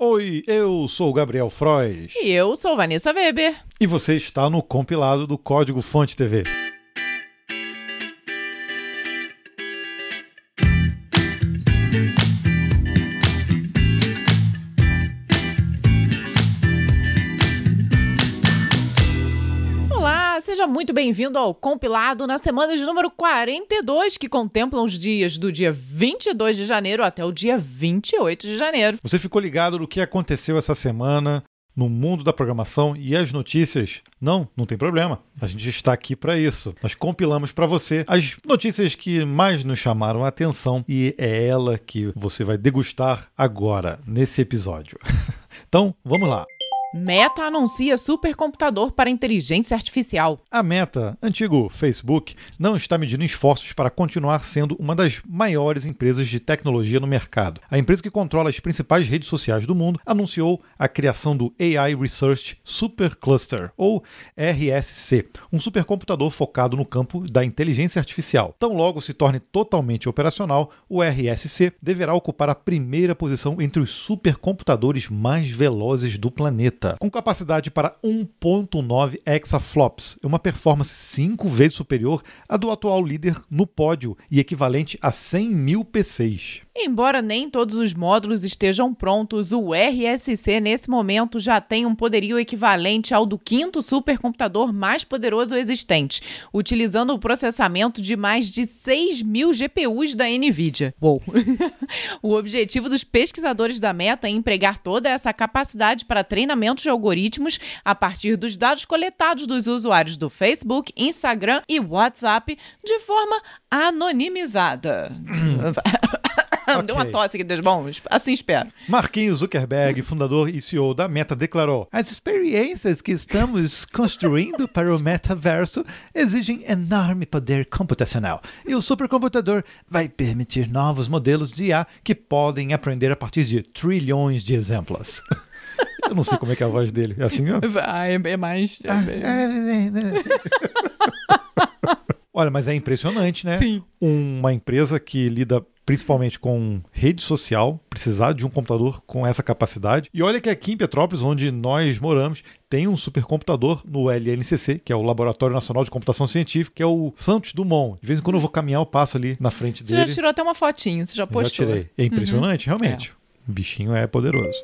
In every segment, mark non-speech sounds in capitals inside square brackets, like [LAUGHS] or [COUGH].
Oi, eu sou o Gabriel Frois. E eu sou Vanessa Weber. E você está no compilado do Código Fonte TV. Bem-vindo ao compilado na semana de número 42, que contemplam os dias do dia 22 de janeiro até o dia 28 de janeiro. Você ficou ligado no que aconteceu essa semana no mundo da programação e as notícias? Não, não tem problema. A gente está aqui para isso. Nós compilamos para você as notícias que mais nos chamaram a atenção e é ela que você vai degustar agora nesse episódio. [LAUGHS] então, vamos lá. Meta anuncia supercomputador para inteligência artificial. A Meta, antigo Facebook, não está medindo esforços para continuar sendo uma das maiores empresas de tecnologia no mercado. A empresa que controla as principais redes sociais do mundo anunciou a criação do AI Research Supercluster, ou RSC, um supercomputador focado no campo da inteligência artificial. Tão logo se torne totalmente operacional, o RSC deverá ocupar a primeira posição entre os supercomputadores mais velozes do planeta com capacidade para 1.9 exaflops, uma performance cinco vezes superior à do atual líder no pódio e equivalente a 100 mil PCs. Embora nem todos os módulos estejam prontos, o RSC nesse momento já tem um poderio equivalente ao do quinto supercomputador mais poderoso existente, utilizando o processamento de mais de 6 mil GPUs da NVIDIA. Uou. [LAUGHS] o objetivo dos pesquisadores da Meta é empregar toda essa capacidade para treinamento de algoritmos a partir dos dados coletados dos usuários do Facebook, Instagram e WhatsApp de forma anonimizada. Okay. [COUGHS] Deu uma tosse aqui, Deus bom, assim espero. Marquinhos Zuckerberg, fundador e CEO da Meta, declarou: As experiências que estamos construindo para o metaverso exigem enorme poder computacional. E o supercomputador vai permitir novos modelos de IA que podem aprender a partir de trilhões de exemplos. [LAUGHS] Eu não sei como é que é a voz dele. É assim mesmo? [LAUGHS] Ah, é, mais. É, Olha, mas é impressionante, né? Sim. Uma empresa que lida principalmente com rede social, precisar de um computador com essa capacidade. E olha que aqui em Petrópolis, onde nós moramos, tem um supercomputador no LNCC, que é o Laboratório Nacional de Computação Científica, que é o Santos Dumont. De vez em quando eu vou caminhar, eu passo ali na frente dele. Você já tirou até uma fotinho, você já postou. Eu já tirei. É impressionante, uhum. realmente. É. O bichinho é poderoso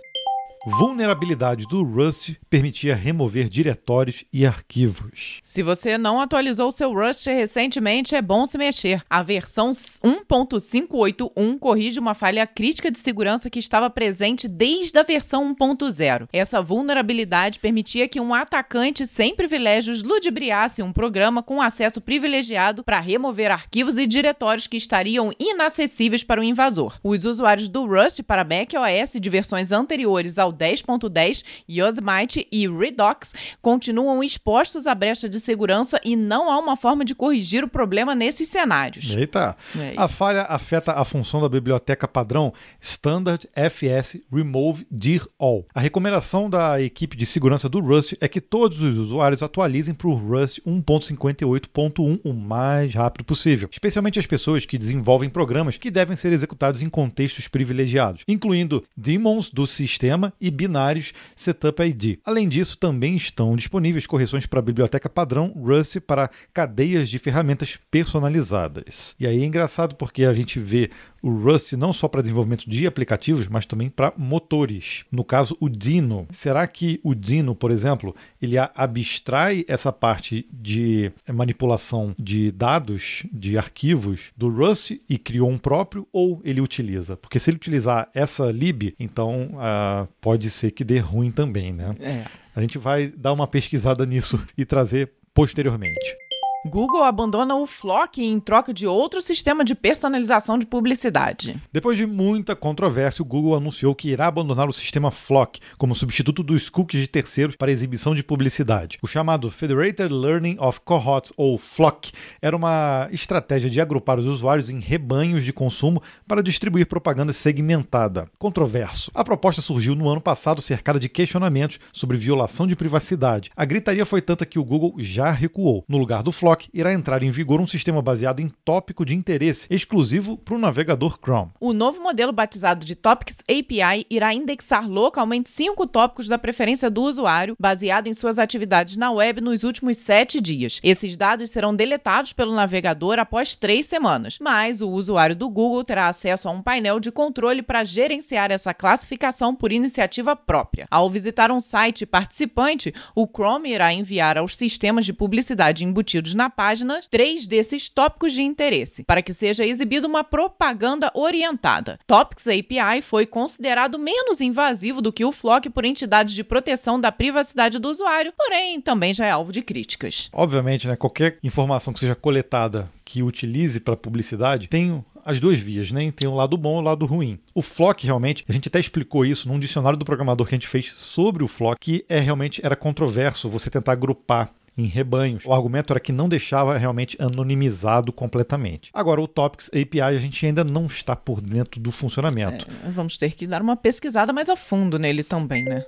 vulnerabilidade do Rust permitia remover diretórios e arquivos. Se você não atualizou seu Rust recentemente, é bom se mexer. A versão 1.581 corrige uma falha crítica de segurança que estava presente desde a versão 1.0. Essa vulnerabilidade permitia que um atacante sem privilégios ludibriasse um programa com acesso privilegiado para remover arquivos e diretórios que estariam inacessíveis para o invasor. Os usuários do Rust para macOS de versões anteriores ao 10.10, Yosemite e Redux continuam expostos à brecha de segurança e não há uma forma de corrigir o problema nesses cenários. Eita! É. A falha afeta a função da biblioteca padrão Standard FS Remove Dir All. A recomendação da equipe de segurança do Rust é que todos os usuários atualizem para o Rust 1.58.1 o mais rápido possível, especialmente as pessoas que desenvolvem programas que devem ser executados em contextos privilegiados, incluindo daemons do sistema e binários Setup ID. Além disso, também estão disponíveis correções para a biblioteca padrão Rust para cadeias de ferramentas personalizadas. E aí é engraçado porque a gente vê o Rust não só para desenvolvimento de aplicativos, mas também para motores. No caso, o Dino. Será que o Dino, por exemplo, ele abstrai essa parte de manipulação de dados, de arquivos do Rust e criou um próprio ou ele utiliza? Porque se ele utilizar essa lib, então uh, pode ser que dê ruim também, né? É. A gente vai dar uma pesquisada nisso [LAUGHS] e trazer posteriormente. Google abandona o Flock em troca de outro sistema de personalização de publicidade. Depois de muita controvérsia, o Google anunciou que irá abandonar o sistema Flock como substituto dos cookies de terceiros para exibição de publicidade. O chamado Federated Learning of Cohorts, ou Flock, era uma estratégia de agrupar os usuários em rebanhos de consumo para distribuir propaganda segmentada. Controverso. A proposta surgiu no ano passado cercada de questionamentos sobre violação de privacidade. A gritaria foi tanta que o Google já recuou. No lugar do Flock, Flock irá entrar em vigor um sistema baseado em tópico de interesse, exclusivo para o navegador Chrome. O novo modelo batizado de Topics API irá indexar localmente cinco tópicos da preferência do usuário, baseado em suas atividades na web nos últimos sete dias. Esses dados serão deletados pelo navegador após três semanas, mas o usuário do Google terá acesso a um painel de controle para gerenciar essa classificação por iniciativa própria. Ao visitar um site participante, o Chrome irá enviar aos sistemas de publicidade embutidos na página três desses tópicos de interesse, para que seja exibida uma propaganda orientada. Topics API foi considerado menos invasivo do que o Flock por entidades de proteção da privacidade do usuário, porém também já é alvo de críticas. Obviamente, né, qualquer informação que seja coletada que utilize para publicidade tem as duas vias, né? Tem o lado bom e o lado ruim. O Flock, realmente, a gente até explicou isso num dicionário do programador que a gente fez sobre o Flock, que é realmente era controverso você tentar agrupar em rebanhos. O argumento era que não deixava realmente anonimizado completamente. Agora, o Topics API a gente ainda não está por dentro do funcionamento. É, vamos ter que dar uma pesquisada mais a fundo nele também, né?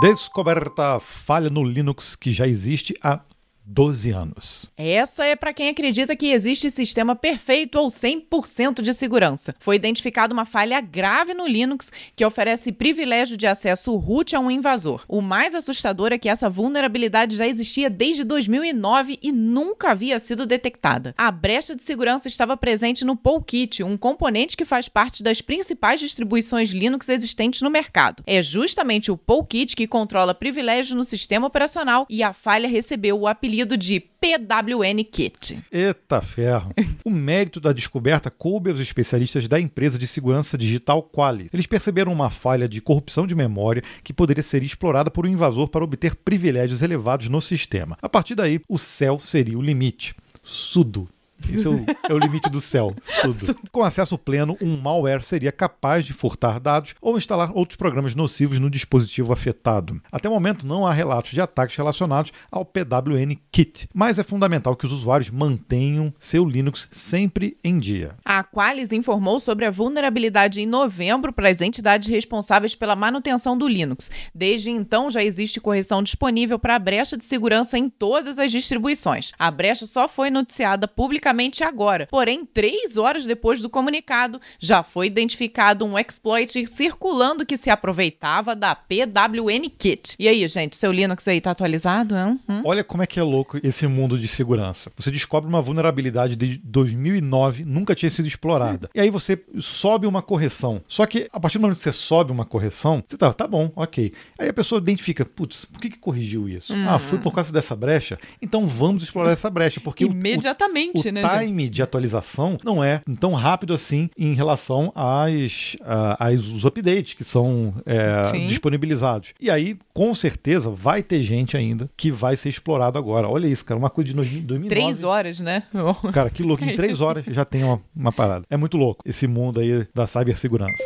Descoberta falha no Linux que já existe há 12 anos. Essa é para quem acredita que existe sistema perfeito ou 100% de segurança. Foi identificada uma falha grave no Linux que oferece privilégio de acesso root a um invasor. O mais assustador é que essa vulnerabilidade já existia desde 2009 e nunca havia sido detectada. A brecha de segurança estava presente no Polkit, um componente que faz parte das principais distribuições Linux existentes no mercado. É justamente o Polkit que controla privilégios no sistema operacional e a falha recebeu o apelido apelido de PWN Kit. Eita ferro! [LAUGHS] o mérito da descoberta coube aos especialistas da empresa de segurança digital Quali. Eles perceberam uma falha de corrupção de memória que poderia ser explorada por um invasor para obter privilégios elevados no sistema. A partir daí, o céu seria o limite. Sudo isso é o, é o limite do céu. [LAUGHS] Tudo. Com acesso pleno, um malware seria capaz de furtar dados ou instalar outros programas nocivos no dispositivo afetado. Até o momento, não há relatos de ataques relacionados ao PWN Kit, mas é fundamental que os usuários mantenham seu Linux sempre em dia. A Qualys informou sobre a vulnerabilidade em novembro para as entidades responsáveis pela manutenção do Linux. Desde então, já existe correção disponível para a brecha de segurança em todas as distribuições. A brecha só foi noticiada publicamente agora. Porém, três horas depois do comunicado, já foi identificado um exploit circulando que se aproveitava da PWN Kit. E aí, gente, seu Linux aí tá atualizado? Hein? Hum? Olha como é que é louco esse mundo de segurança. Você descobre uma vulnerabilidade de 2009, nunca tinha sido explorada. E aí você sobe uma correção. Só que a partir do momento que você sobe uma correção, você tá, tá bom, ok. Aí a pessoa identifica, putz, por que, que corrigiu isso? Hum. Ah, foi por causa dessa brecha? Então vamos explorar essa brecha. Porque Imediatamente, o, o, né? time de atualização não é tão rápido assim em relação às, às os updates que são é, disponibilizados. E aí, com certeza, vai ter gente ainda que vai ser explorado agora. Olha isso, cara, uma coisa de 2009. Três horas, né? Cara, que louco. Em três [LAUGHS] horas já tem uma, uma parada. É muito louco esse mundo aí da cibersegurança.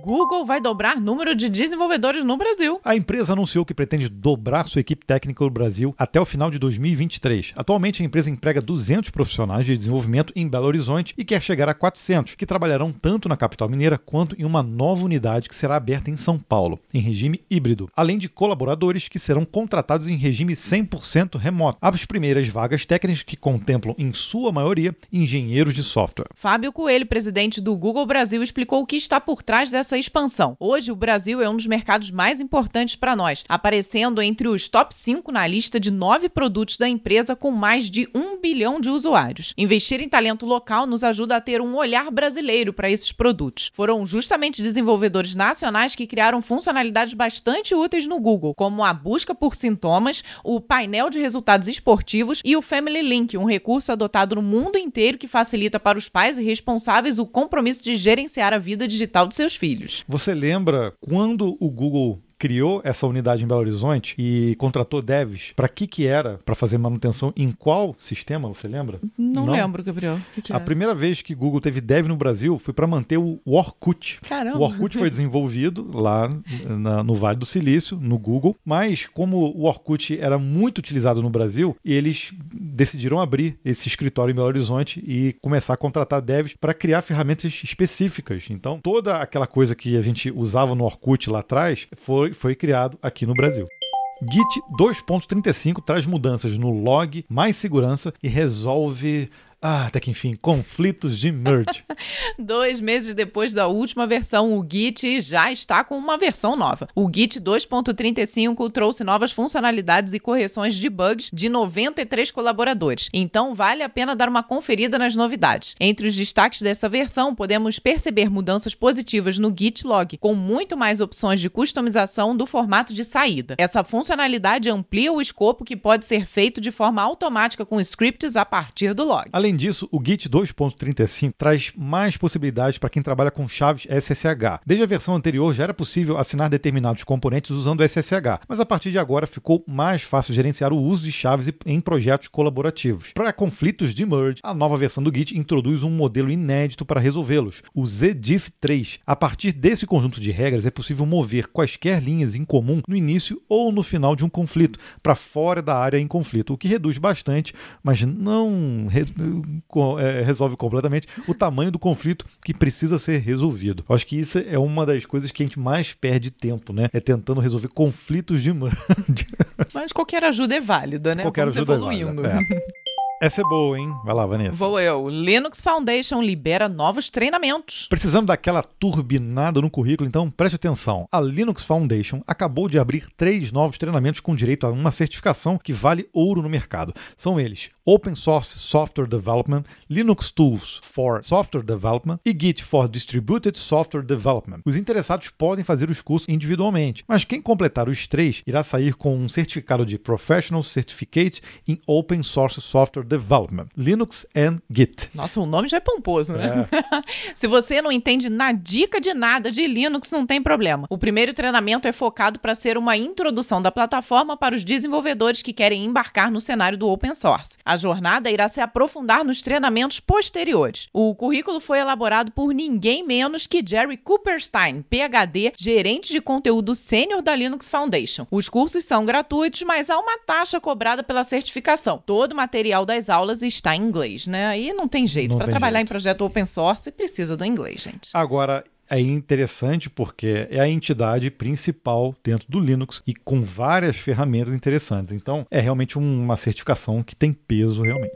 Google vai dobrar número de desenvolvedores no Brasil. A empresa anunciou que pretende dobrar sua equipe técnica no Brasil até o final de 2023. Atualmente, a empresa emprega 200 profissionais de desenvolvimento em Belo Horizonte e quer chegar a 400, que trabalharão tanto na capital mineira quanto em uma nova unidade que será aberta em São Paulo, em regime híbrido, além de colaboradores que serão contratados em regime 100% remoto. As primeiras vagas técnicas que contemplam, em sua maioria, engenheiros de software. Fábio Coelho, presidente do Google Brasil, explicou o que está por trás dessa essa expansão. Hoje, o Brasil é um dos mercados mais importantes para nós, aparecendo entre os top 5 na lista de nove produtos da empresa com mais de um bilhão de usuários. Investir em talento local nos ajuda a ter um olhar brasileiro para esses produtos. Foram justamente desenvolvedores nacionais que criaram funcionalidades bastante úteis no Google, como a busca por sintomas, o painel de resultados esportivos e o Family Link, um recurso adotado no mundo inteiro que facilita para os pais e responsáveis o compromisso de gerenciar a vida digital de seus filhos filhos. Você lembra quando o Google criou essa unidade em Belo Horizonte e contratou devs, para que que era? Para fazer manutenção em qual sistema, você lembra? Não, Não? lembro, Gabriel. Que que a primeira vez que Google teve dev no Brasil foi para manter o Orkut. Caramba. O Orkut foi [LAUGHS] desenvolvido lá na, no Vale do Silício, no Google, mas como o Orkut era muito utilizado no Brasil, eles decidiram abrir esse escritório em Belo Horizonte e começar a contratar devs para criar ferramentas específicas. Então, toda aquela coisa que a gente usava no Orkut lá atrás foi foi, criado aqui no Brasil. Git 2.35 traz mudanças no log, mais segurança e resolve ah, até que enfim, conflitos de merge. [LAUGHS] Dois meses depois da última versão, o Git já está com uma versão nova. O Git 2.35 trouxe novas funcionalidades e correções de bugs de 93 colaboradores. Então, vale a pena dar uma conferida nas novidades. Entre os destaques dessa versão, podemos perceber mudanças positivas no Git log, com muito mais opções de customização do formato de saída. Essa funcionalidade amplia o escopo que pode ser feito de forma automática com scripts a partir do log. Além disso, o Git 2.35 traz mais possibilidades para quem trabalha com chaves SSH. Desde a versão anterior já era possível assinar determinados componentes usando SSH, mas a partir de agora ficou mais fácil gerenciar o uso de chaves em projetos colaborativos. Para conflitos de merge, a nova versão do Git introduz um modelo inédito para resolvê-los, o ZDiff3. A partir desse conjunto de regras é possível mover quaisquer linhas em comum no início ou no final de um conflito para fora da área em conflito, o que reduz bastante, mas não é, resolve completamente o tamanho do conflito que precisa ser resolvido. Acho que isso é uma das coisas que a gente mais perde tempo, né? É tentando resolver conflitos de [LAUGHS] Mas qualquer ajuda é válida, né? Qualquer Vamos ajuda evoluindo. é válida. [LAUGHS] É. Essa é boa, hein? Vai lá, Vanessa. Vou eu. Linux Foundation libera novos treinamentos. Precisamos daquela turbinada no currículo, então preste atenção. A Linux Foundation acabou de abrir três novos treinamentos com direito a uma certificação que vale ouro no mercado. São eles Open Source Software Development, Linux Tools for Software Development e Git for Distributed Software Development. Os interessados podem fazer os cursos individualmente, mas quem completar os três irá sair com um certificado de Professional Certificate in Open Source Software Development, Linux and Git. Nossa, o nome já é pomposo, né? É. [LAUGHS] Se você não entende na dica de nada de Linux, não tem problema. O primeiro treinamento é focado para ser uma introdução da plataforma para os desenvolvedores que querem embarcar no cenário do open source. A jornada irá se aprofundar nos treinamentos posteriores. O currículo foi elaborado por ninguém menos que Jerry Cooperstein, PhD, gerente de conteúdo sênior da Linux Foundation. Os cursos são gratuitos, mas há uma taxa cobrada pela certificação. Todo o material das aulas está em inglês, né? Aí não tem jeito. Para trabalhar jeito. em projeto open source, precisa do inglês, gente. Agora, é interessante porque é a entidade principal dentro do Linux e com várias ferramentas interessantes. Então, é realmente uma certificação que tem peso realmente.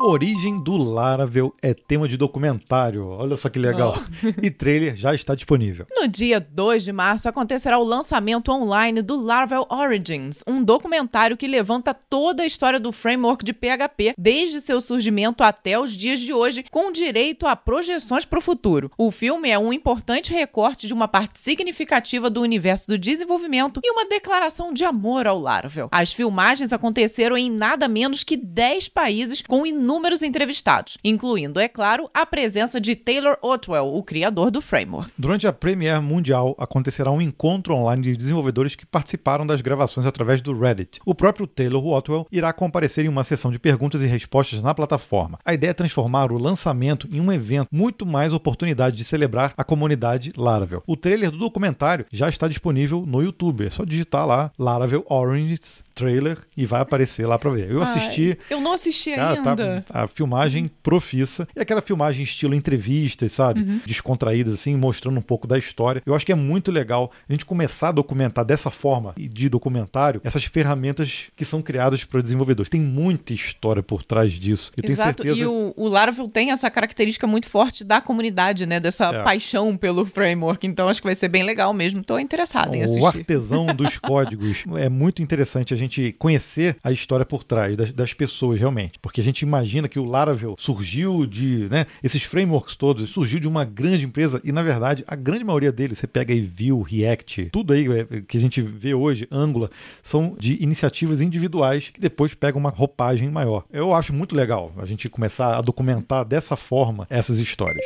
Origem do Laravel é tema de documentário. Olha só que legal. Oh. [LAUGHS] e trailer já está disponível. No dia 2 de março acontecerá o lançamento online do Laravel Origins, um documentário que levanta toda a história do framework de PHP, desde seu surgimento até os dias de hoje, com direito a projeções para o futuro. O filme é um importante recorte de uma parte significativa do universo do desenvolvimento e uma declaração de amor ao Laravel. As filmagens aconteceram em nada menos que 10 países com inúmeros entrevistados, incluindo, é claro, a presença de Taylor Otwell, o criador do framework. Durante a Premiere Mundial acontecerá um encontro online de desenvolvedores que participaram das gravações através do Reddit. O próprio Taylor Otwell irá comparecer em uma sessão de perguntas e respostas na plataforma. A ideia é transformar o lançamento em um evento muito mais oportunidade de celebrar a comunidade Laravel. O trailer do documentário já está disponível no YouTube. É só digitar lá Laravel Orange trailer e vai aparecer lá para ver. Eu assisti. Ai, eu não assisti cara, tá ainda. Tá, a filmagem profissa. E aquela filmagem estilo entrevistas, sabe? Uhum. Descontraídas, assim, mostrando um pouco da história. Eu acho que é muito legal a gente começar a documentar dessa forma de documentário essas ferramentas que são criadas para desenvolvedores. Tem muita história por trás disso. Eu Exato. tenho certeza. E o, o Laravel tem essa característica muito forte da comunidade, né? Dessa é. paixão pelo framework. Então acho que vai ser bem legal mesmo. Estou interessado em assistir. O artesão dos [LAUGHS] códigos. É muito interessante a gente conhecer a história por trás das, das pessoas realmente. Porque a gente imagina que o Laravel surgiu de, né, esses frameworks todos, surgiu de uma grande empresa e na verdade a grande maioria deles, você pega aí Vue, React, tudo aí é, que a gente vê hoje, Angular, são de iniciativas individuais que depois pegam uma roupagem maior. Eu acho muito legal a gente começar a documentar dessa forma essas histórias.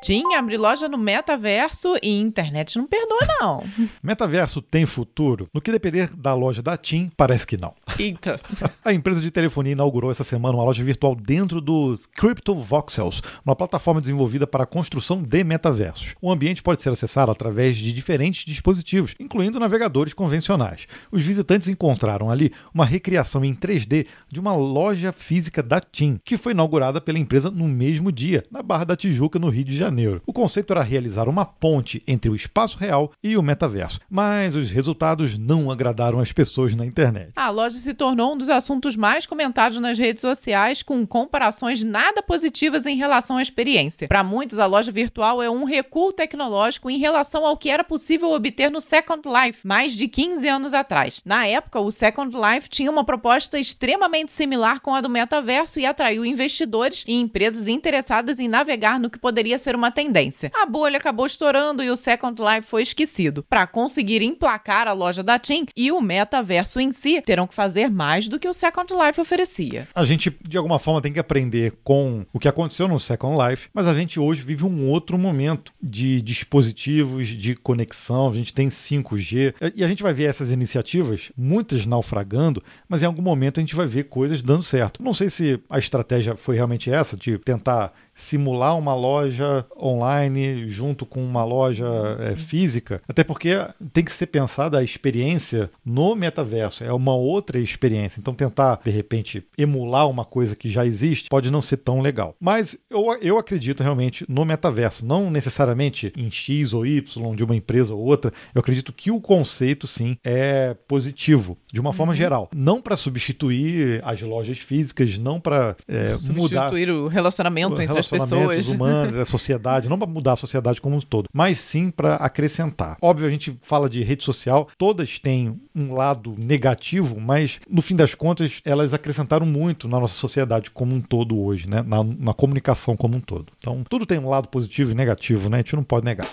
Tinha abrir loja no metaverso e internet não perdoa, não. [LAUGHS] metaverso tem futuro? No que depender da loja da TIM, parece que não. [LAUGHS] Eita. A empresa de telefonia inaugurou essa semana uma loja virtual dentro dos Crypto Voxels, uma plataforma desenvolvida para a construção de metaversos. O ambiente pode ser acessado através de diferentes dispositivos, incluindo navegadores convencionais. Os visitantes encontraram ali uma recriação em 3D de uma loja física da TIM, que foi inaugurada pela empresa no mesmo dia, na Barra da Tijuca, no Rio de Janeiro. Janeiro. O conceito era realizar uma ponte entre o espaço real e o metaverso, mas os resultados não agradaram as pessoas na internet. A loja se tornou um dos assuntos mais comentados nas redes sociais, com comparações nada positivas em relação à experiência. Para muitos, a loja virtual é um recuo tecnológico em relação ao que era possível obter no Second Life, mais de 15 anos atrás. Na época, o Second Life tinha uma proposta extremamente similar com a do metaverso e atraiu investidores e empresas interessadas em navegar no que poderia ser uma tendência. A bolha acabou estourando e o Second Life foi esquecido. Para conseguir emplacar a loja da TIM e o metaverso em si, terão que fazer mais do que o Second Life oferecia. A gente, de alguma forma, tem que aprender com o que aconteceu no Second Life, mas a gente hoje vive um outro momento de dispositivos, de conexão. A gente tem 5G e a gente vai ver essas iniciativas, muitas naufragando, mas em algum momento a gente vai ver coisas dando certo. Não sei se a estratégia foi realmente essa, de tentar simular uma loja online junto com uma loja é, física, até porque tem que ser pensada a experiência no metaverso, é uma outra experiência. Então, tentar, de repente, emular uma coisa que já existe pode não ser tão legal. Mas eu, eu acredito realmente no metaverso, não necessariamente em X ou Y de uma empresa ou outra. Eu acredito que o conceito, sim, é positivo, de uma forma uhum. geral. Não para substituir as lojas físicas, não para é, mudar. Substituir o relacionamento entre as pessoas. humanos, a [LAUGHS] sociedade, não para mudar a sociedade como um todo, mas sim para acrescentar. Óbvio, a gente fala de rede social, todas têm um lado negativo, mas no fim das contas elas acrescentaram muito na nossa sociedade como um todo hoje, né? na, na comunicação como um todo. Então, tudo tem um lado positivo e negativo, né? A gente não pode negar.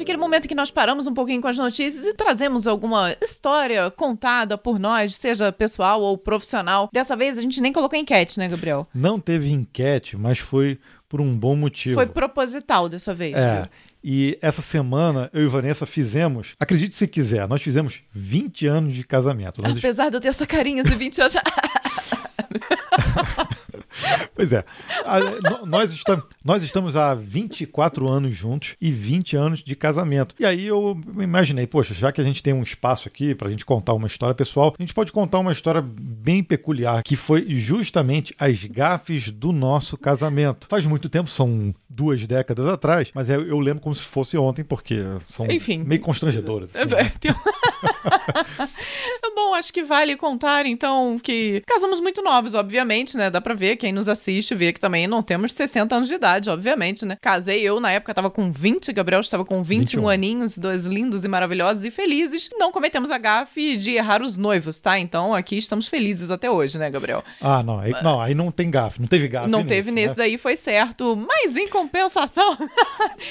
Breakpoint, aquele momento que nós paramos um pouquinho com as notícias e trazemos alguma história contada por nós, seja pessoal ou profissional. Dessa vez a gente nem colocou enquete, né, Gabriel? Não teve enquete, mas foi por um bom motivo. Foi proposital dessa vez. É. Viu? E essa semana eu e Vanessa fizemos, acredite se quiser, nós fizemos 20 anos de casamento. Nós... Apesar de eu ter essa carinha de 20 anos. [LAUGHS] [LAUGHS] Pois é. A, nós, estamos, nós estamos há 24 anos juntos e 20 anos de casamento. E aí eu imaginei, poxa, já que a gente tem um espaço aqui para a gente contar uma história pessoal, a gente pode contar uma história bem peculiar, que foi justamente as gafes do nosso casamento. Faz muito tempo, são duas décadas atrás, mas eu, eu lembro como se fosse ontem, porque são Enfim, meio constrangedoras. Assim, né? [LAUGHS] Bom, acho que vale contar, então, que casamos muito novos, obviamente, né? Dá pra ver, quem nos assiste vê que também não temos 60 anos de idade, obviamente, né? Casei eu, na época, tava com 20, Gabriel estava com 21 21. aninhos, dois lindos e maravilhosos e felizes. Não cometemos a gafe de errar os noivos, tá? Então, aqui estamos felizes até hoje, né, Gabriel? Ah, não. Aí, não, aí não tem gafe, não teve gafe Não teve nesse, né? daí, foi certo. Mas, em compensação,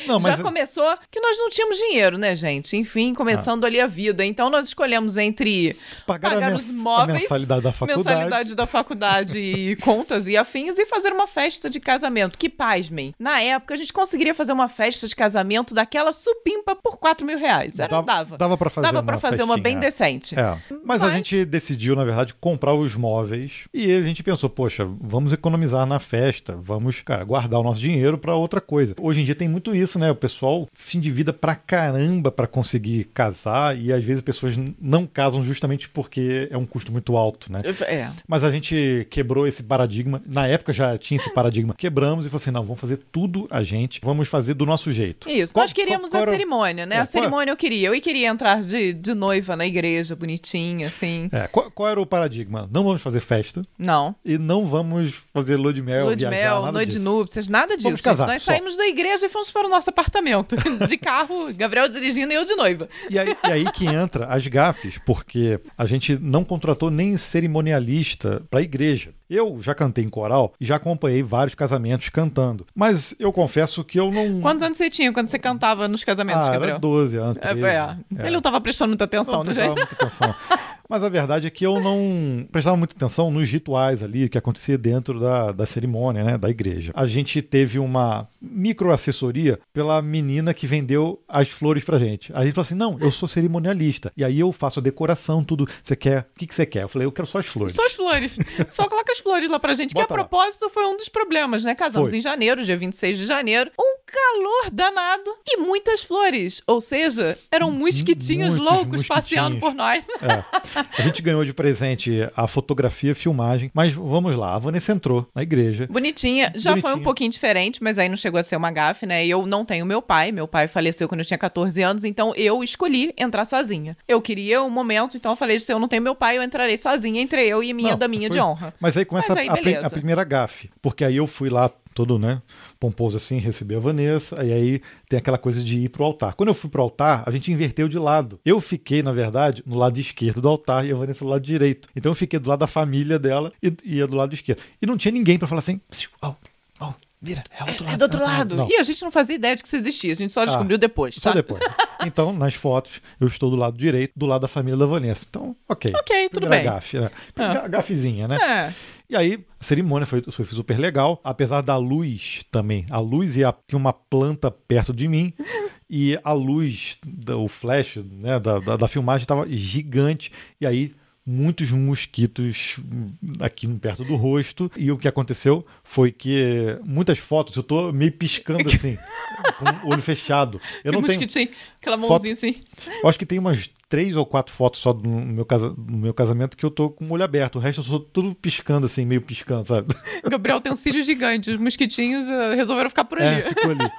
não, [LAUGHS] mas... já começou que nós não tínhamos dinheiro, né, gente? Enfim, começando ah. ali a vida. Então, nós escolhemos entre pagar, pagar os móveis, mensalidade da faculdade, mensalidade da faculdade e [LAUGHS] contas e afins e fazer uma festa de casamento. Que pasmem. Na época, a gente conseguiria fazer uma festa de casamento daquela supimpa por 4 mil reais. Era, dava. Dava pra fazer Dava pra uma fazer festinha. uma bem decente. É. Mas, Mas, a gente decidiu, na verdade, comprar os móveis e a gente pensou, poxa, vamos economizar na festa, vamos, cara, guardar o nosso dinheiro para outra coisa. Hoje em dia tem muito isso, né? O pessoal se endivida pra caramba para conseguir casar e às vezes pessoas não casam justamente porque é um custo muito alto, né? É. Mas a gente quebrou esse paradigma. Na época já tinha esse paradigma. Quebramos e falou assim: não, vamos fazer tudo a gente, vamos fazer do nosso jeito. Isso. Qual, Nós queríamos qual, qual a cerimônia, né? É, a cerimônia eu queria. Eu queria entrar de, de noiva na igreja, bonitinha, assim. É. Qual, era o paradigma? Não vamos fazer festa. Não. E não vamos fazer lua de mel, lua de viajar, mel, noite de núpcias, nada disso. Vamos casar, Nós só. saímos da igreja e fomos para o nosso apartamento. [LAUGHS] de carro, Gabriel dirigindo e eu de noiva. E aí, e aí que entra [LAUGHS] as gafes, porque a gente não contratou nem cerimonialista para a igreja. Eu já cantei em coral e já acompanhei vários casamentos cantando. Mas eu confesso que eu não. Quantos anos você tinha quando você cantava nos casamentos, ah, Gabriel? Era 12 anos. 13, é, é. Ele não estava prestando muita atenção, não né, gente? muita atenção. [LAUGHS] Mas a verdade é que eu não prestava muita atenção nos rituais ali que acontecia dentro da, da cerimônia, né, da igreja. A gente teve uma microassessoria pela menina que vendeu as flores pra gente. A gente falou assim: não, eu sou cerimonialista. E aí eu faço a decoração, tudo. Você quer? O que, que você quer? Eu falei, eu quero só as flores. Só as flores. [LAUGHS] Só coloca as flores lá pra gente, que a Bota lá. propósito foi um dos problemas, né? Casamos Foi. em janeiro, dia 26 de janeiro. Um calor danado e muitas flores. Ou seja, eram mosquitinhos muitos loucos passeando por nós. É. [LAUGHS] A gente ganhou de presente a fotografia, a filmagem. Mas vamos lá, a Vanessa entrou na igreja. Bonitinha. Já foi um Bonitinha. pouquinho diferente, mas aí não chegou a ser uma gafe, né? Eu não tenho meu pai. Meu pai faleceu quando eu tinha 14 anos, então eu escolhi entrar sozinha. Eu queria um momento, então eu falei: se eu não tenho meu pai, eu entrarei sozinha entre eu e minha Não, daminha foi- de honra. Mas aí começa Mas aí, a, a primeira gafe. Porque aí eu fui lá, todo, né, pomposo assim, receber a Vanessa. E aí tem aquela coisa de ir pro altar. Quando eu fui pro altar, a gente inverteu de lado. Eu fiquei, na verdade, no lado esquerdo do altar e a Vanessa do lado direito. Então eu fiquei do lado da família dela e ia do lado esquerdo. E não tinha ninguém pra falar assim: "Psiu, ó, ó, mira, é outro lado. É do outro é lado. Não. E a gente não fazia ideia de que isso existia. A gente só descobriu depois, Só tá? depois. Então, nas fotos, eu estou do lado direito, do lado da família da Vanessa. Então, ok. Ok, tudo Primeira bem. Gafe, né? Ga- Gafezinha, né? É. E aí, a cerimônia foi, foi super legal, apesar da luz também. A luz e a, tinha uma planta perto de mim [LAUGHS] e a luz, o flash né, da, da, da filmagem estava gigante. E aí, muitos mosquitos hum, aqui perto do rosto. E o que aconteceu foi que muitas fotos eu tô meio piscando assim, [LAUGHS] com o olho fechado. Eu Que não tenho. mosquitinho, aquela foto- mãozinha assim. Eu acho que tem umas três ou quatro fotos só no meu, casa, no meu casamento que eu tô com o olho aberto. O resto eu sou tudo piscando, assim, meio piscando, sabe? [LAUGHS] Gabriel tem um cílio gigante. Os mosquitinhos eh, resolveram ficar por É, ali. ficou ali.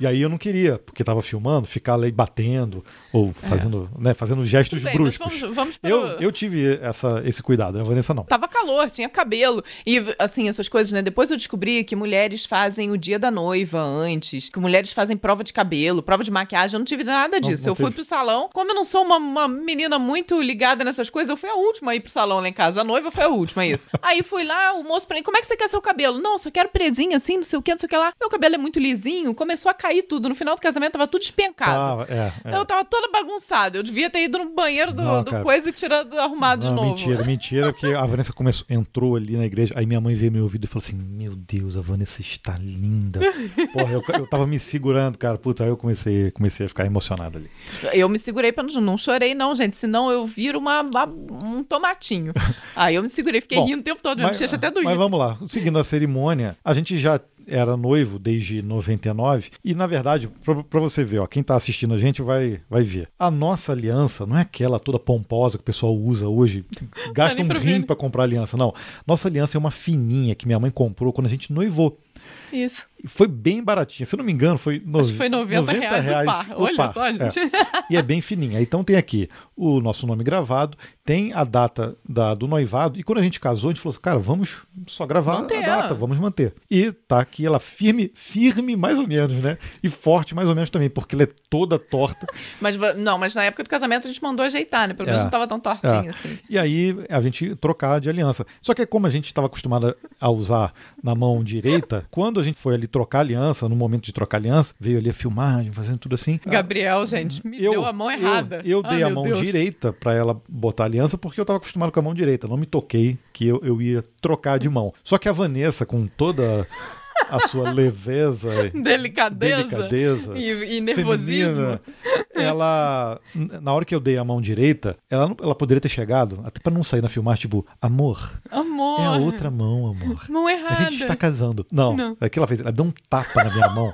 E aí eu não queria, porque tava filmando, ficar ali batendo ou fazendo, né, fazendo gestos bem, bruscos. vamos, vamos para Eu, eu tive essa, esse cuidado, né? A Vanessa não. Tava calor, tinha cabelo. E, assim, essas coisas, né? Depois eu descobri que mulheres fazem o dia da noiva antes, que mulheres fazem prova de cabelo, prova de maquiagem. Eu não tive nada disso. não eu fui teve. pro salão. Como eu não sou uma, uma menina muito ligada nessas coisas, eu fui a última a ir pro salão lá em casa. A noiva foi a última, é isso. [LAUGHS] Aí fui lá, o moço pra mim, como é que você quer seu cabelo? Não, só quero presinha assim, não sei o que, não sei o que lá. Meu cabelo é muito lisinho, começou a cair tudo. No final do casamento tava tudo despencado. Tava, é, é. Eu tava toda bagunçada. Eu devia ter ido no banheiro do, Não, do coisa e tirado, arrumado Não, de novo. mentira, [LAUGHS] mentira, porque a Vanessa começou, entrou ali na igreja, aí minha mãe veio meu ouvido e falou assim: Meu Deus, a Vanessa está linda. [LAUGHS] Porra, eu, eu tava me segurando, cara. Puta, aí eu comecei, comecei a ficar emocionado ali. Eu me segurei pra não, não chorei, não, gente. Senão eu viro uma, uma- um tomatinho. [LAUGHS] Aí eu me segurei, fiquei Bom, rindo o tempo todo, minha bochecha até doía. mas vamos lá, seguindo a cerimônia, a gente já era noivo desde 99 e na verdade, pra, pra você ver, ó, quem tá assistindo a gente vai, vai ver. A nossa aliança não é aquela toda pomposa que o pessoal usa hoje, [LAUGHS] gasta um rim né? pra comprar aliança, não. Nossa aliança é uma fininha que minha mãe comprou quando a gente noivou. Isso. Foi bem baratinha, se eu não me engano, foi, no... Acho que foi 90, reais, o par. Olha só, gente. É. E é bem fininha. Então tem aqui o nosso nome gravado, tem a data da- do noivado, e quando a gente casou, a gente falou assim, cara, vamos só gravar Manter. a data, vamos manter. E tá aqui ela firme, firme mais ou menos, né? E forte mais ou menos também, porque ela é toda torta. [LAUGHS] Mas não, mas na época do casamento a gente mandou ajeitar, né? Pelo menos É. não tava tão tortinho É. assim. E aí a gente trocar de aliança. Só que como a gente estava acostumado a usar na mão direita, quando a gente foi ali trocar aliança, no momento de trocar aliança, veio ali a filmagem, fazendo tudo assim. Gabriel, gente, me deu a mão eu- errada. Eu, Ah, dei a mão Deus. direita para ela botar aliança porque eu estava acostumado com a mão direita. Não me toquei que eu, eu ia trocar de mão. Só que a Vanessa, com toda a sua leveza, e Delicadeza, delicadeza, e, e nervosismo. feminina, ela, na hora que eu dei a mão direita, ela, ela poderia ter chegado, até para não sair na filmagem, tipo, amor, Amor. é a outra mão, amor. Mão A errada. gente está casando. Não, Não. é que ela fez, ela deu um tapa na minha mão.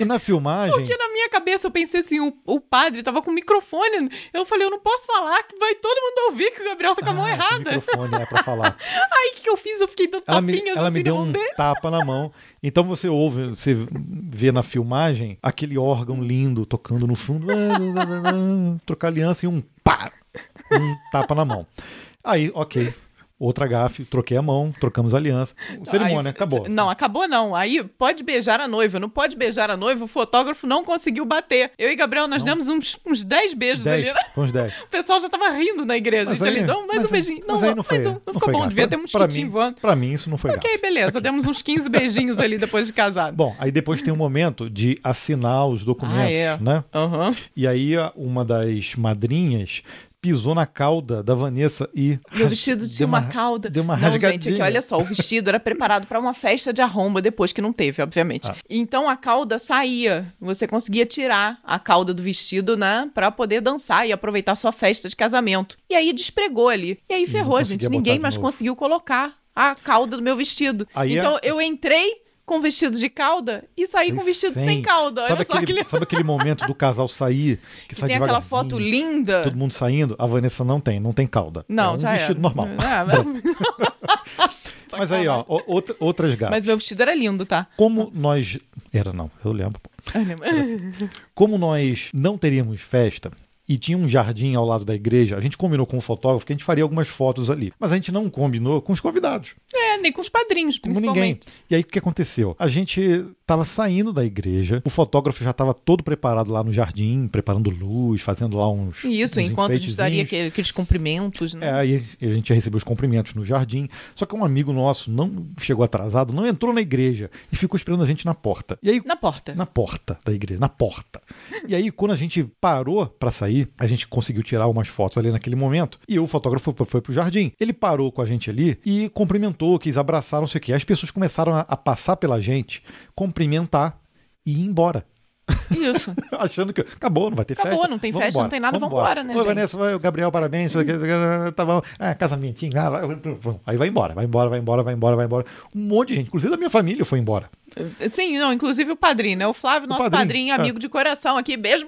E na filmagem. Porque na minha cabeça eu pensei assim, o, o padre tava com o microfone. Eu falei, eu não posso falar, que vai todo mundo ouvir que o Gabriel tá com a mão Ah, errada. O microfone é pra falar. [LAUGHS] Aí o que, que eu fiz? Eu fiquei dando Ela me, tapinhas ela assim me deu um dele. tapa na mão. Então você ouve, você vê na filmagem aquele órgão lindo tocando no fundo, [LAUGHS] trocar aliança e um pá, um tapa na mão. Aí, ok. Outra gafe, troquei a mão, trocamos a aliança. Cerimônia, Aí- acabou. Não, acabou não. Aí pode beijar a noiva. Não pode beijar a noiva, o fotógrafo não conseguiu bater. Eu e Gabriel, nós demos uns, uns 10 beijos Dez, ali. né? uns 10. O pessoal já tava rindo na igreja. Mas a gente aí- ali, não, mais um beijinho. Não, aí não foi, mais um. Não, não ficou foi bom, gafe. devia ter um mosquitinho voando. Pra mim, isso não foi Ok, gafe. beleza. Demos uns 15 beijinhos ali depois de casado. [LAUGHS] Bom, aí depois tem um momento de assinar os documentos, Ah, é. né? Aham. E aí uma das madrinhas pisou na cauda da Vanessa e. Meu vestido [LAUGHS] tinha deu uma, cauda. Deu uma não, rasgadinha. gente, aqui, olha só, o vestido era preparado para uma festa de arromba depois que não teve, obviamente. Ah. Então a cauda saía. Você conseguia tirar a cauda do vestido, né, para poder dançar e aproveitar sua festa de casamento. E aí despregou ali. E aí ferrou, gente. Ninguém mais novo. conseguiu colocar a cauda do meu vestido. Aí é- então eu entrei com vestido de cauda e saí com vestido sem, Sem. cauda. Olha Sabe aquele, que sabe aquele momento do casal sair, [LAUGHS] que E sai tem aquela foto linda. Todo mundo saindo, a Vanessa não tem, não tem cauda. Não, é um vestido era. normal. [LAUGHS] É, mas... [LAUGHS] Mas aí, ó, outra- outras gafas. Mas meu vestido era lindo, tá? Como nós. Era não, eu lembro. pô. Olha, Como nós não teríamos festa e tinha um jardim ao lado da igreja, a gente combinou com o fotógrafo que a gente faria algumas fotos ali. Mas a gente não combinou com os convidados. É, nem com os padrinhos, Com ninguém. principalmente. E aí o que aconteceu? A gente tava saindo da igreja, o fotógrafo já estava todo preparado lá no jardim, preparando luz, fazendo lá uns. Isso, uns enquanto a gente daria aquele- aqueles cumprimentos, né? É, aí a gente ia receber os cumprimentos no jardim. Só que um amigo nosso não chegou atrasado, não entrou na igreja e ficou esperando a gente na porta. E aí Na porta. na porta da igreja, na porta. E aí, quando a gente parou pra sair, a gente conseguiu tirar umas fotos ali naquele momento. E o fotógrafo foi, foi pro jardim. Ele parou com a gente ali e cumprimentou, quis abraçar, não sei o quê. As pessoas começaram a, a passar pela gente, cumprimentar e ir embora. Isso. [LAUGHS] Achando que acabou, não vai ter Acabou, festa. não tem Vamos festa, não tem nada, vamos embora, né, Oi, gente? Vanessa, vai, Gabriel, parabéns. Tá bom. Ah, casamentinho. Ah, vai, aí vai embora, vai embora, vai embora, vai embora, vai embora. Um monte de gente, inclusive da minha família, foi embora. Sim, não, inclusive o padrinho, né? O Flávio, nosso padrinho, padrinho, é. amigo de coração aqui, beijo.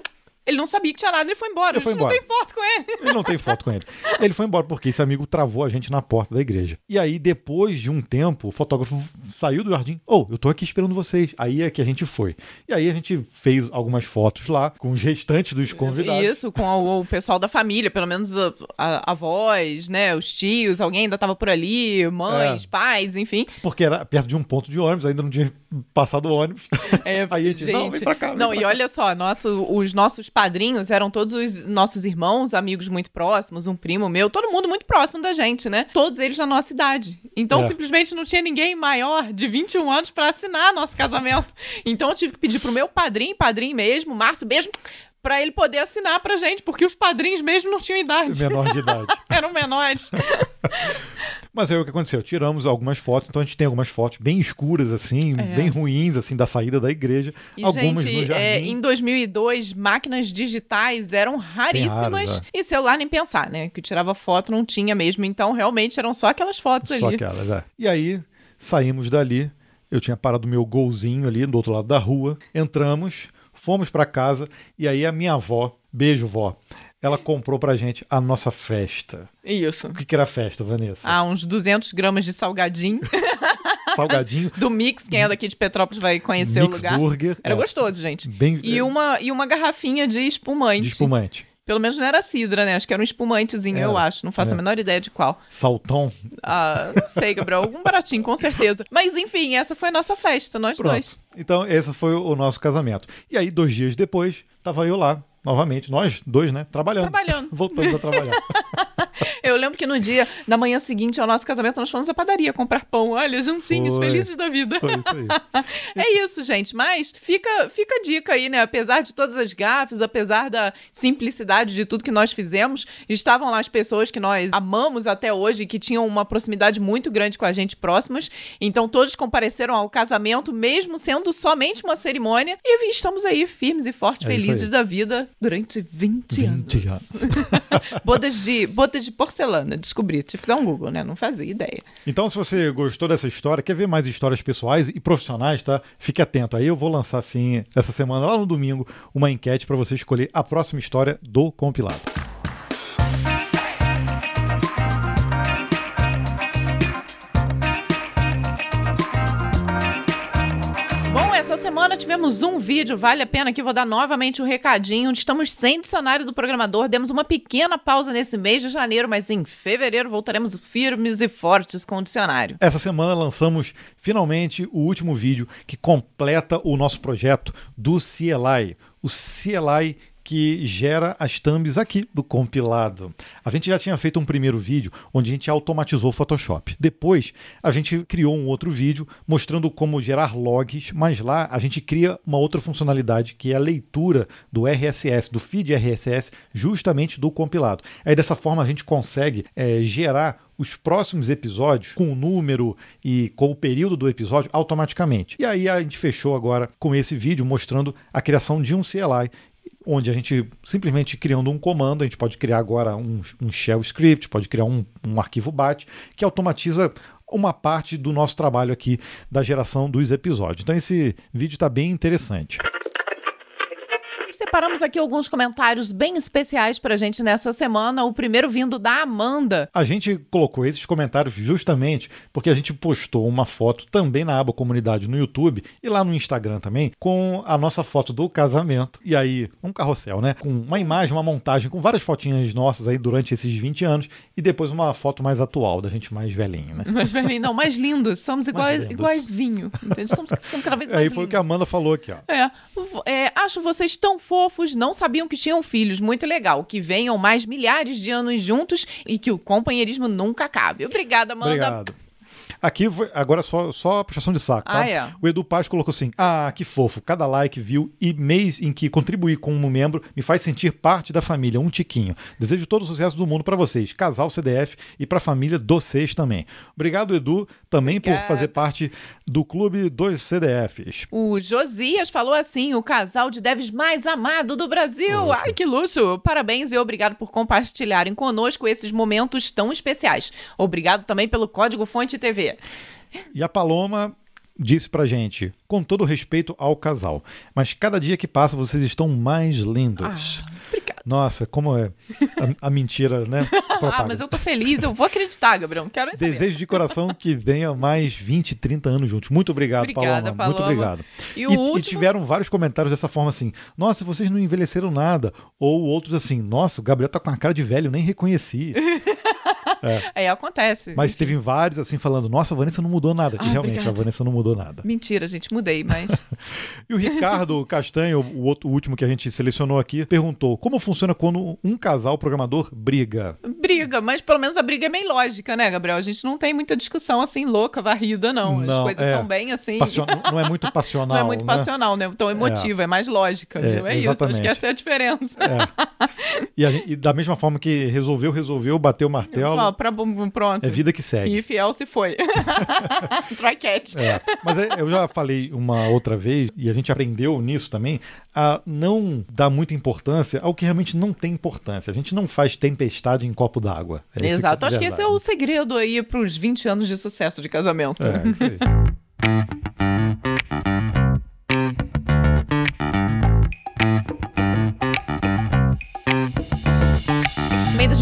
Ele não sabia que tinha nada, ele foi embora. Ele foi gente não embora. tem foto com ele. Ele não tem foto com ele. Ele foi embora porque esse amigo travou a gente na porta da igreja. E aí, depois de um tempo, o fotógrafo saiu do jardim. Ô, eu tô aqui esperando vocês. Aí é que a gente foi. E aí a gente fez algumas fotos lá com os restantes dos convidados. Isso, com o, o pessoal da família, pelo menos a, a, avós, né? Os tios, alguém ainda tava por ali, mães, É. pais, enfim. Porque era perto de um ponto de ônibus, ainda não tinha passado o ônibus. É, [LAUGHS] Aí a gente, não, vem pra cá, vem não, pra e cá. olha só, nosso, os nossos padrinhos eram todos os nossos irmãos, amigos muito próximos, um primo meu, todo mundo muito próximo da gente, né? Todos eles da nossa idade. Então, É. simplesmente não tinha ninguém maior de 21 anos pra assinar nosso casamento. Então, eu tive que pedir pro meu padrinho, padrinho mesmo, Márcio, beijo, pra ele poder assinar pra gente, porque os padrinhos mesmo não tinham idade. Menor de [LAUGHS] idade. Eram menores. [LAUGHS] Mas aí o que aconteceu? Tiramos algumas fotos, então a gente tem algumas fotos bem escuras, assim, É. bem ruins, assim, da saída da igreja. E, algumas no gente, jardim. é, em 2002, máquinas digitais eram raríssimas. raras, E celular nem pensar, né? Que tirava foto não tinha mesmo. Então, realmente, eram só aquelas fotos Só ali. aquelas, é. E aí, saímos dali. Eu tinha parado meu golzinho ali do outro lado da rua. Entramos, fomos pra casa. E aí, a minha avó, beijo, vó, ela comprou pra gente a nossa festa. Isso. O que, que era a festa, Vanessa? Ah, uns 200 gramas de salgadinho [LAUGHS] Salgadinho, do Mix. Quem é daqui de Petrópolis vai conhecer o mix lugar. burger. Era é, gostoso, gente. Bem E uma, e uma garrafinha de espumante. de espumante. Pelo menos não era cidra, né? Acho que era um espumantezinho, Era, eu acho. Não faço é. a menor ideia de qual. Saltão. Ah, não sei, Gabriel. Algum baratinho, com certeza. Mas enfim, essa foi a nossa festa, nós dois. Pronto. Então, esse foi o nosso casamento. E aí, dois dias depois, tava eu lá, novamente, nós dois, né? Trabalhando. Trabalhando. [LAUGHS] Voltamos a trabalhar. [LAUGHS] Eu lembro que no dia, na manhã seguinte ao nosso casamento, nós fomos à padaria comprar pão. Olha, juntinhos, Foi. felizes da vida. Foi isso aí. [LAUGHS] É isso, gente. Mas fica, fica a dica aí, né? Apesar de todas as gafes, apesar da simplicidade de tudo que nós fizemos, estavam lá as pessoas que nós amamos até hoje, que tinham uma proximidade muito grande com a gente próximas. Então todos compareceram ao casamento, mesmo sendo somente uma cerimônia. E estamos aí firmes e fortes, É felizes da vida durante 20, 20 anos. [LAUGHS] bodas, de, bodas de porcelana, descobri. Tive que dar um Google, né? Não fazia ideia. Então, se você gostou dessa história, quer ver mais histórias pessoais e profissionais, tá? Fique atento. Aí eu vou lançar, sim, essa semana, lá no domingo, uma enquete para você escolher a próxima história do compilado. Tivemos um vídeo, vale a pena que vou dar novamente um recadinho. Estamos sem dicionário do programador, demos uma pequena pausa nesse mês de janeiro, mas em fevereiro voltaremos firmes e fortes com o dicionário. Essa semana lançamos finalmente o último vídeo que completa o nosso projeto do CLI. O CLI que gera as thumbs aqui do compilado. A gente já tinha feito um primeiro vídeo onde a gente automatizou o Photoshop. Depois, a gente criou um outro vídeo mostrando como gerar logs, mas lá a gente cria uma outra funcionalidade que é a leitura do RSS, do feed RSS, justamente do compilado. Aí dessa forma a gente consegue é, gerar os próximos episódios com o número e com o período do episódio automaticamente. E aí a gente fechou agora com esse vídeo mostrando a criação de um CLI onde a gente simplesmente criando um comando, a gente pode criar agora um, um shell script, pode criar um, um arquivo BAT que automatiza uma parte do nosso trabalho aqui da geração dos episódios. Então esse vídeo está bem interessante. Separamos aqui alguns comentários bem especiais pra gente nessa semana. O primeiro vindo da Amanda. A gente colocou esses comentários justamente porque a gente postou uma foto também na aba comunidade no YouTube e lá no Instagram também com a nossa foto do casamento. E aí, um carrossel, né? Com uma imagem, uma montagem com várias fotinhas nossas aí durante esses 20 anos e depois uma foto mais atual, da gente mais velhinho, né? Mais velhinho, não, mais lindos. Somos iguais, lindos. iguais vinho. Entende? Somos cada vez mais Aí foi lindos. o que a Amanda falou aqui, ó. É, é acho vocês tão fofos, não sabiam que tinham filhos. Muito legal. Que venham mais milhares de anos juntos e que o companheirismo nunca acabe. Obrigada, Amanda. Obrigado. Aqui, foi, agora só, só a puxação de saco, tá? Ah, é. O Edu Paz colocou assim: Ah, que fofo. Cada like, view e mês em que contribuí como membro me faz sentir parte da família. Um tiquinho. Desejo todo o sucesso do mundo para vocês, casal CDF e para a família do vocês também. Obrigado, Edu, também Obrigada. por fazer parte do clube dos CDFs. O Josias falou assim: o casal de devs mais amado do Brasil. Poxa. Ai, que luxo! Parabéns e obrigado por compartilharem conosco esses momentos tão especiais. Obrigado também pelo código Fonte TV. E a Paloma disse pra gente, com todo respeito ao casal, mas cada dia que passa vocês estão mais lindos. Ah, obrigada. Nossa, como é a, a mentira, né? [LAUGHS] ah, mas eu tô feliz, eu vou acreditar, Gabriel. Quero Desejo de coração que venha mais 20, 30 anos juntos. Muito obrigado, Obrigada, Paloma. Paloma. Muito obrigado. E, e, último... e, tiveram vários comentários dessa forma assim: nossa, vocês não envelheceram nada. Ou outros assim: nossa, o Gabriel tá com a cara de velho, nem reconheci. [LAUGHS] [LAUGHS] É. é, acontece. Mas teve vários assim falando: Nossa, a Vanessa não mudou nada. Ah, e realmente, obrigada. a Vanessa não mudou nada. Mentira, gente, mudei, mas. [LAUGHS] e o Ricardo Castanho, o outro o último que a gente selecionou aqui, perguntou: Como funciona quando um casal programador briga? Briga, mas pelo menos a briga é meio lógica, né, Gabriel? A gente não tem muita discussão assim louca, varrida, não. não As coisas é, são bem assim. Passion... Não [LAUGHS] é muito passional. não é muito né? passional, né? Tão emotiva, é, é mais lógica. É, é isso, acho que essa é a diferença. É. E, a, e, da mesma forma que resolveu, resolveu, bateu o martelo. Falo, pra, pronto. É vida que segue. E fiel se foi. [LAUGHS] Try catch. É. Mas eu já falei uma outra vez, e a gente aprendeu nisso também, a não dar muita importância ao que realmente não tem importância. A gente não faz tempestade em copo d'água. É Exato. Acho que esse é o segredo aí para os 20 anos de sucesso de casamento. É, isso aí. [LAUGHS]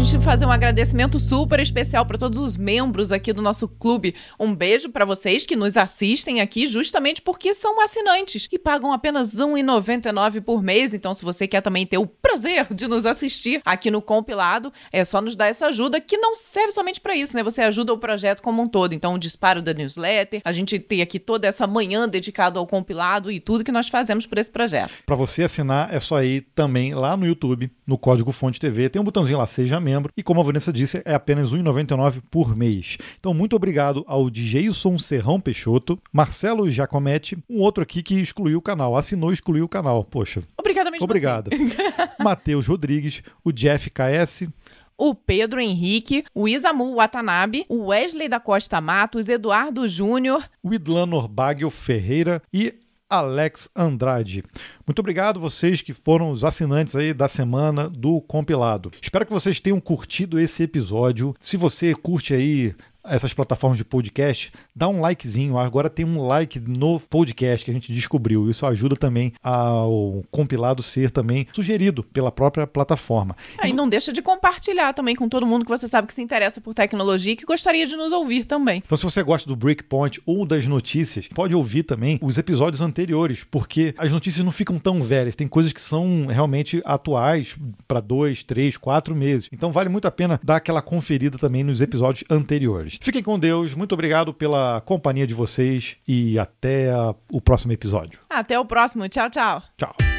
gente fazer um agradecimento super especial para todos os membros aqui do nosso clube. Um beijo para vocês que nos assistem aqui justamente porque são assinantes e pagam apenas R$ 1,99 por mês. Então, se você quer também ter o prazer de nos assistir aqui no compilado, é só nos dar essa ajuda que não serve somente para isso, né? Você ajuda o projeto como um todo. Então, o disparo da newsletter, a gente tem aqui toda essa manhã dedicada ao compilado e tudo que nós fazemos por esse projeto. Para você assinar, é só ir também lá no YouTube, no código Fonte TV, tem um botãozinho lá, seja membro membro. E como a Vanessa disse, é apenas R$ 1,99 por mês. Então, muito obrigado ao Djeilson Serrão Peixoto, Marcelo Giacometti, um outro aqui que excluiu o canal, assinou e excluiu o canal. Poxa. Obrigada mesmo. Obrigado. [LAUGHS] Matheus Rodrigues, o Jeff KS, o Pedro Henrique, o Isamu Watanabe, o Wesley da Costa Matos, Eduardo Júnior, o Idlan Norbagel Ferreira e Alex Andrade. Muito obrigado vocês que foram os assinantes aí da semana do compilado. Espero que vocês tenham curtido esse episódio. Se você curte aí essas plataformas de podcast, dá um likezinho. Agora tem um like no podcast que a gente descobriu. Isso ajuda também ao compilado ser também sugerido pela própria plataforma. Ah, e não deixa de compartilhar também com todo mundo que você sabe que se interessa por tecnologia e que gostaria de nos ouvir também. Então, se você gosta do Breakpoint ou das notícias, pode ouvir também os episódios anteriores, porque as notícias não ficam tão velhas. Tem coisas que são realmente atuais para dois, três, quatro meses. Então, vale muito a pena dar aquela conferida também nos episódios anteriores. Fiquem com Deus, muito obrigado pela companhia de vocês e até o próximo episódio. Até o próximo. Tchau, tchau. Tchau.